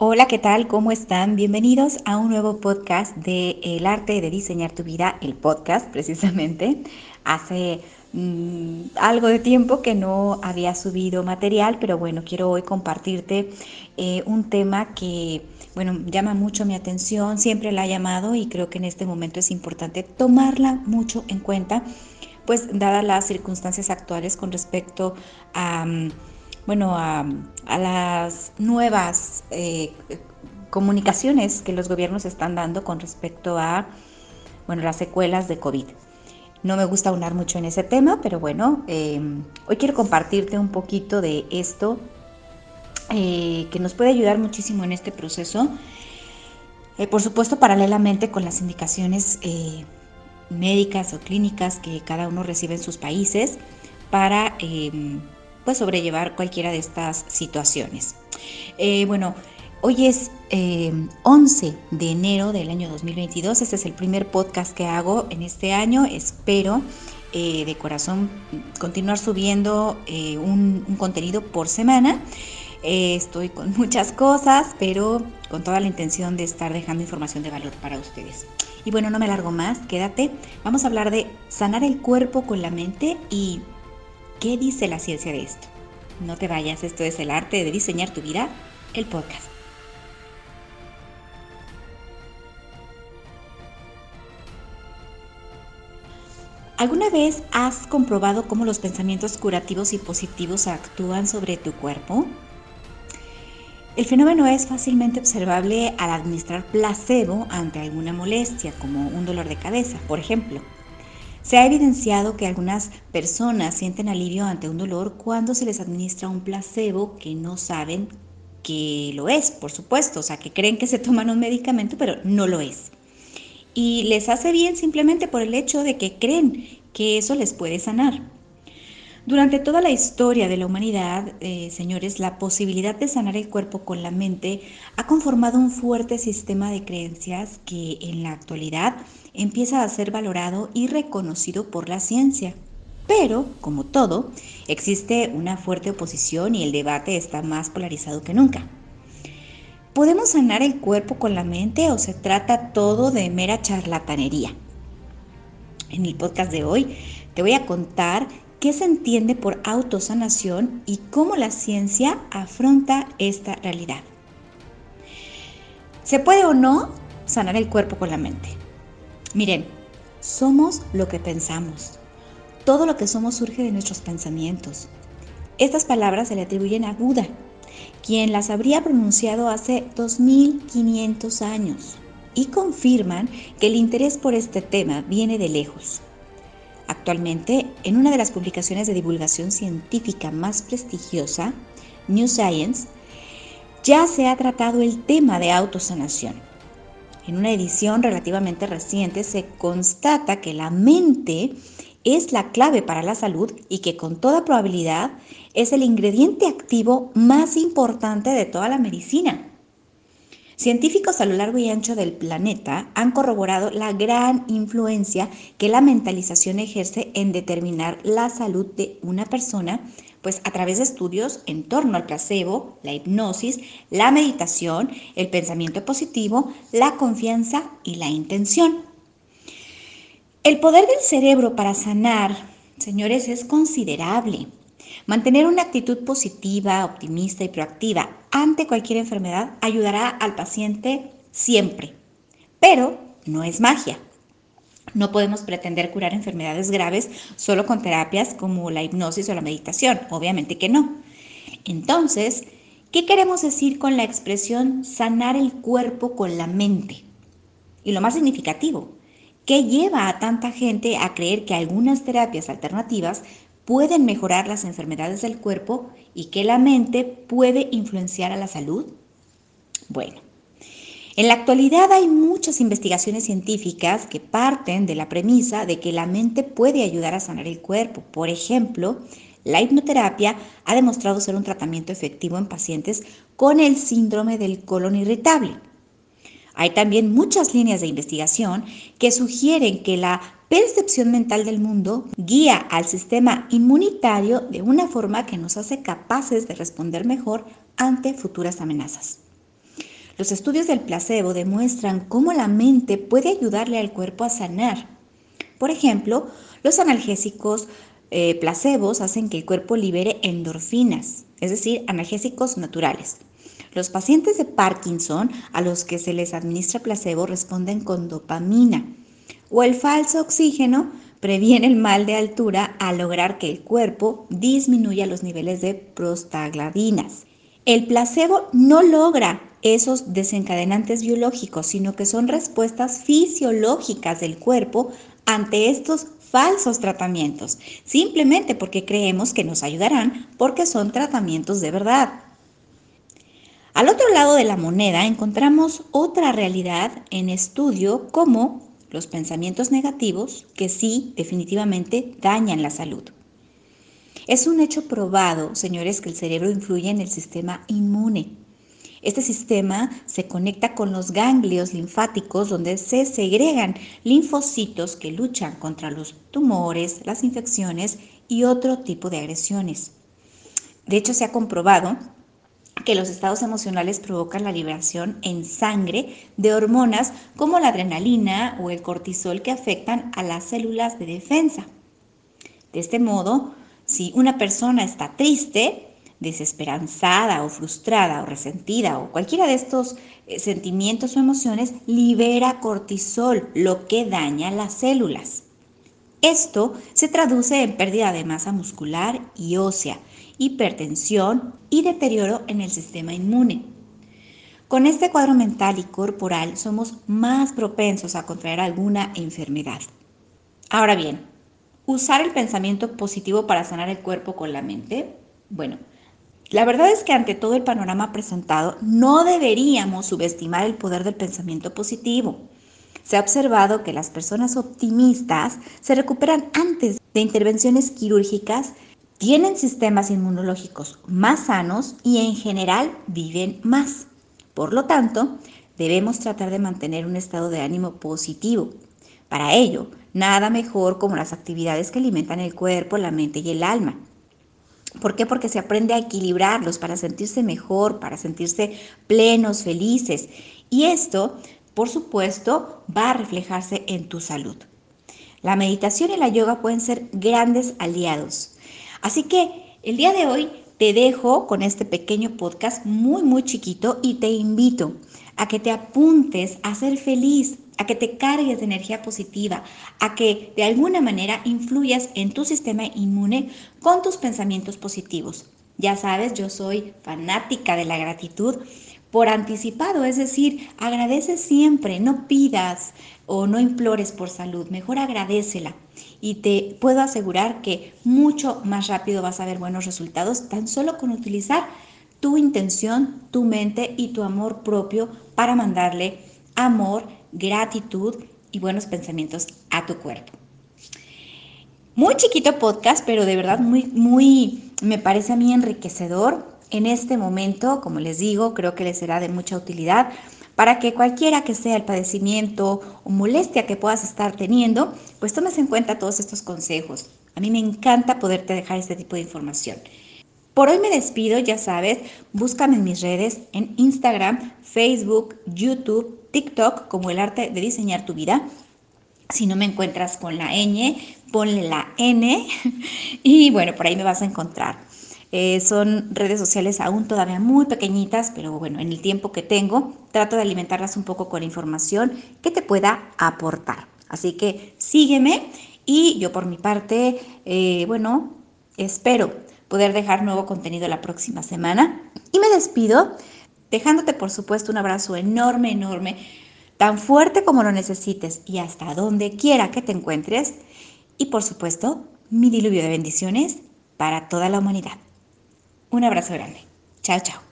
Hola, ¿qué tal? ¿Cómo están? Bienvenidos a un nuevo podcast de El arte de diseñar tu vida, el podcast precisamente. Hace mm, algo de tiempo que no había subido material, pero bueno, quiero hoy compartirte eh, un tema que, bueno, llama mucho mi atención, siempre la ha llamado y creo que en este momento es importante tomarla mucho en cuenta, pues dadas las circunstancias actuales con respecto a... Mm, bueno, a, las nuevas eh, comunicaciones que los gobiernos están dando con respecto a, bueno, las secuelas de COVID. No me gusta unar mucho en ese tema, pero bueno, em, hoy quiero compartirte un poquito de esto eh, que nos puede ayudar muchísimo en este proceso. Eh, por supuesto, paralelamente con las indicaciones médicas o clínicas que cada uno recibe en sus países para em, sobrellevar cualquiera de estas situaciones. Eh, bueno, hoy es 11 eh, de enero del año 2022, este es el primer podcast que hago en este año, espero eh, de corazón continuar subiendo un, un, contenido por semana. estoy con muchas cosas, pero con toda la intención de estar dejando información de valor para ustedes. Y bueno, no me largo más, quédate. Vamos a hablar de sanar el cuerpo con la mente y ¿Qué dice la ciencia de esto? No te vayas, esto es el arte de diseñar tu vida, el podcast. ¿Alguna vez has comprobado cómo los pensamientos curativos y positivos actúan sobre tu cuerpo? El fenómeno es fácilmente observable al administrar placebo ante alguna molestia, como un dolor de cabeza, por ejemplo. Se ha evidenciado que algunas personas sienten alivio ante un dolor cuando se les administra un placebo que no saben que lo es, por supuesto, o sea, que creen que se toman un medicamento, pero no lo es. Y les hace bien simplemente por el hecho de que creen que eso les puede sanar. Durante toda la historia de la humanidad, eh, señores, la posibilidad de sanar el cuerpo con la mente ha conformado un fuerte sistema de creencias que en la actualidad empieza a ser valorado y reconocido por la ciencia. Pero, como todo, existe una fuerte oposición y el debate está más polarizado que nunca. ¿Podemos sanar el cuerpo con la mente o se trata todo de mera charlatanería? En el podcast de hoy te voy a contar qué se entiende por autosanación y cómo la ciencia afronta esta realidad. ¿Se puede o no sanar el cuerpo con la mente? Miren, somos lo que pensamos. Todo lo que somos surge de nuestros pensamientos. Estas palabras se le atribuyen a Buda, quien las habría pronunciado hace 2500 años, y confirman que el interés por este tema viene de lejos. Actualmente, en una de las publicaciones de divulgación científica más prestigiosa, New Science, ya se ha tratado el tema de autosanación. En una edición relativamente reciente se constata que la mente es la clave para la salud y que con toda probabilidad es el ingrediente activo más importante de toda la medicina. Científicos a lo largo y ancho del planeta han corroborado la gran influencia que la mentalización ejerce en determinar la salud de una persona, pues a través de estudios en torno al placebo, la hipnosis, la meditación, el pensamiento positivo, la confianza y la intención. El poder del cerebro para sanar, señores, es considerable. Mantener una actitud positiva, optimista y proactiva ante cualquier enfermedad ayudará al paciente siempre, pero no es magia. No podemos pretender curar enfermedades graves solo con terapias como la hipnosis o la meditación, obviamente que no. Entonces, ¿qué queremos decir con la expresión sanar el cuerpo con la mente? Y lo más significativo, ¿qué lleva a tanta gente a creer que algunas terapias alternativas pueden mejorar las enfermedades del cuerpo y que la mente puede influenciar a la salud? Bueno, en la actualidad hay muchas investigaciones científicas que parten de la premisa de que la mente puede ayudar a sanar el cuerpo. Por ejemplo, la hipnoterapia ha demostrado ser un tratamiento efectivo en pacientes con el síndrome del colon irritable. Hay también muchas líneas de investigación que sugieren que la percepción mental del mundo guía al sistema inmunitario de una forma que nos hace capaces de responder mejor ante futuras amenazas. Los estudios del placebo demuestran cómo la mente puede ayudarle al cuerpo a sanar. Por ejemplo, los analgésicos eh, placebos hacen que el cuerpo libere endorfinas, es decir, analgésicos naturales. Los pacientes de Parkinson a los que se les administra placebo responden con dopamina. O el falso oxígeno previene el mal de altura al lograr que el cuerpo disminuya los niveles de prostaglandinas. El placebo no logra esos desencadenantes biológicos, sino que son respuestas fisiológicas del cuerpo ante estos falsos tratamientos, simplemente porque creemos que nos ayudarán porque son tratamientos de verdad. Al otro lado de la moneda encontramos otra realidad en estudio como los pensamientos negativos que sí definitivamente dañan la salud. Es un hecho probado, señores, que el cerebro influye en el sistema inmune. Este sistema se conecta con los ganglios linfáticos donde se segregan linfocitos que luchan contra los tumores, las infecciones y otro tipo de agresiones. De hecho, se ha comprobado que los estados emocionales provocan la liberación en sangre de hormonas como la adrenalina o el cortisol que afectan a las células de defensa. De este modo, si una persona está triste, desesperanzada o frustrada o resentida o cualquiera de estos eh, sentimientos o emociones, libera cortisol, lo que daña las células. Esto se traduce en pérdida de masa muscular y ósea, hipertensión y deterioro en el sistema inmune. Con este cuadro mental y corporal somos más propensos a contraer alguna enfermedad. Ahora bien, ¿usar el pensamiento positivo para sanar el cuerpo con la mente? Bueno, la verdad es que ante todo el panorama presentado no deberíamos subestimar el poder del pensamiento positivo. Se ha observado que las personas optimistas se recuperan antes de intervenciones quirúrgicas tienen sistemas inmunológicos más sanos y en general viven más. Por lo tanto, debemos tratar de mantener un estado de ánimo positivo. Para ello, nada mejor como las actividades que alimentan el cuerpo, la mente y el alma. ¿Por qué? Porque se aprende a equilibrarlos para sentirse mejor, para sentirse plenos, felices. Y esto, por supuesto, va a reflejarse en tu salud. La meditación y la yoga pueden ser grandes aliados. Así que el día de hoy te dejo con este pequeño podcast muy, muy chiquito y te invito a que te apuntes a ser feliz, a que te cargues de energía positiva, a que de alguna manera influyas en tu sistema inmune con tus pensamientos positivos. Ya sabes, yo soy fanática de la gratitud por anticipado, es decir, agradece siempre, no pidas o no implores por salud, mejor agradecela y te puedo asegurar que mucho más rápido vas a ver buenos resultados tan solo con utilizar tu intención, tu mente y tu amor propio para mandarle amor, gratitud y buenos pensamientos a tu cuerpo. Muy chiquito podcast, pero de verdad muy, muy, me parece a mí enriquecedor. En este momento, como les digo, creo que les será de mucha utilidad para que cualquiera que sea el padecimiento o molestia que puedas estar teniendo, pues tomes en cuenta todos estos consejos. A mí me encanta poderte dejar este tipo de información. Por hoy me despido, ya sabes, búscame en mis redes, en Instagram, Facebook, YouTube, TikTok, como el arte de diseñar tu vida. Si no me encuentras con la ñ, ponle la N y bueno, por ahí me vas a encontrar. Eh, son redes sociales aún todavía muy pequeñitas, pero bueno, en el tiempo que tengo, trato de alimentarlas un poco con información que te pueda aportar. Así que sígueme y yo por mi parte, eh, bueno, espero poder dejar nuevo contenido la próxima semana. Y me despido dejándote, por supuesto, un abrazo enorme, enorme, tan fuerte como lo necesites y hasta donde quiera que te encuentres. Y por supuesto, mi diluvio de bendiciones para toda la humanidad. Un abrazo grande. Chao, chao.